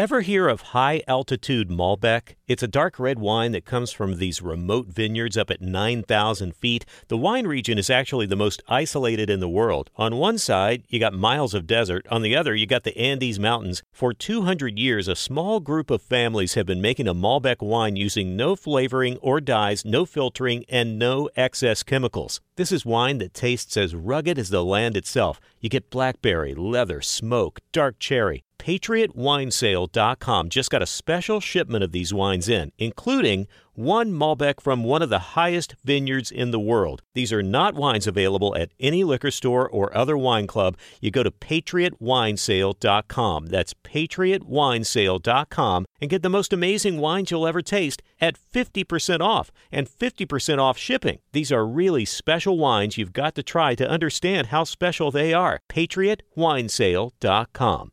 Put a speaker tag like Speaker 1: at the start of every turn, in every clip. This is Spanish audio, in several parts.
Speaker 1: Ever hear of high altitude Malbec? It's a dark red wine that comes from these remote vineyards up at 9,000 feet. The wine region is actually the most isolated in the world. On one side, you got miles of desert. On the other, you got the Andes Mountains. For 200 years, a small group of families have been making a Malbec wine using no flavoring or dyes, no filtering, and no excess chemicals. This is wine that tastes as rugged as the land itself. You get blackberry, leather, smoke, dark cherry. PatriotWinesale.com just got a special shipment of these wines in, including one Malbec from one of the highest vineyards in the world. These are not wines available at any liquor store or other wine club. You go to PatriotWinesale.com. That's PatriotWinesale.com and get the most amazing wines you'll ever taste at 50% off and 50% off shipping. These are really special wines you've got to try to understand how special they are. PatriotWinesale.com.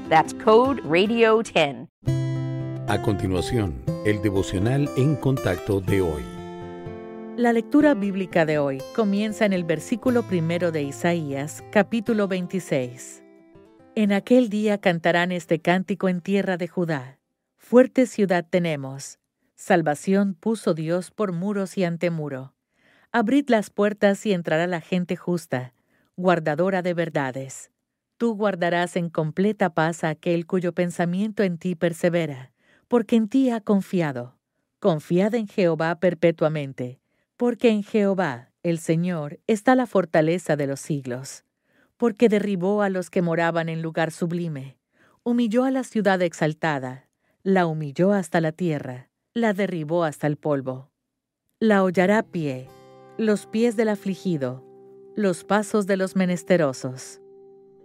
Speaker 2: That's code radio 10.
Speaker 3: A continuación, el devocional en contacto de hoy.
Speaker 4: La lectura bíblica de hoy comienza en el versículo primero de Isaías, capítulo 26. En aquel día cantarán este cántico en tierra de Judá. Fuerte ciudad tenemos. Salvación puso Dios por muros y antemuro. Abrid las puertas y entrará la gente justa, guardadora de verdades. Tú guardarás en completa paz a aquel cuyo pensamiento en ti persevera, porque en ti ha confiado. Confiad en Jehová perpetuamente, porque en Jehová, el Señor, está la fortaleza de los siglos. Porque derribó a los que moraban en lugar sublime, humilló a la ciudad exaltada, la humilló hasta la tierra, la derribó hasta el polvo. La hollará pie, los pies del afligido, los pasos de los menesterosos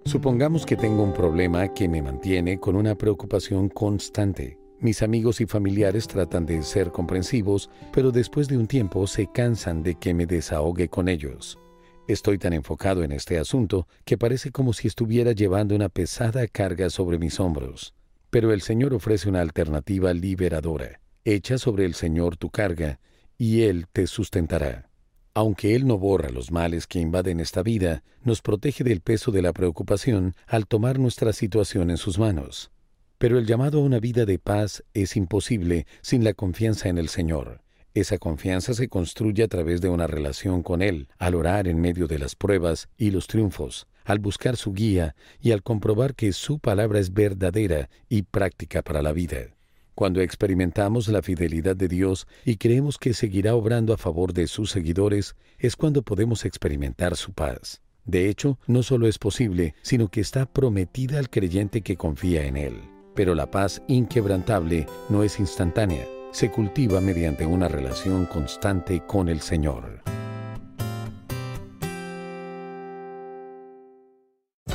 Speaker 3: Supongamos que tengo un problema que me mantiene con una preocupación constante. Mis amigos y familiares tratan de ser comprensivos, pero después de un tiempo se cansan de que me desahogue con ellos. Estoy tan enfocado en este asunto que parece como si estuviera llevando una pesada carga sobre mis hombros. Pero el Señor ofrece una alternativa liberadora. Echa sobre el Señor tu carga, y Él te sustentará. Aunque Él no borra los males que invaden esta vida, nos protege del peso de la preocupación al tomar nuestra situación en sus manos. Pero el llamado a una vida de paz es imposible sin la confianza en el Señor. Esa confianza se construye a través de una relación con Él, al orar en medio de las pruebas y los triunfos, al buscar su guía y al comprobar que su palabra es verdadera y práctica para la vida. Cuando experimentamos la fidelidad de Dios y creemos que seguirá obrando a favor de sus seguidores, es cuando podemos experimentar su paz. De hecho, no solo es posible, sino que está prometida al creyente que confía en Él. Pero la paz inquebrantable no es instantánea, se cultiva mediante una relación constante con el Señor.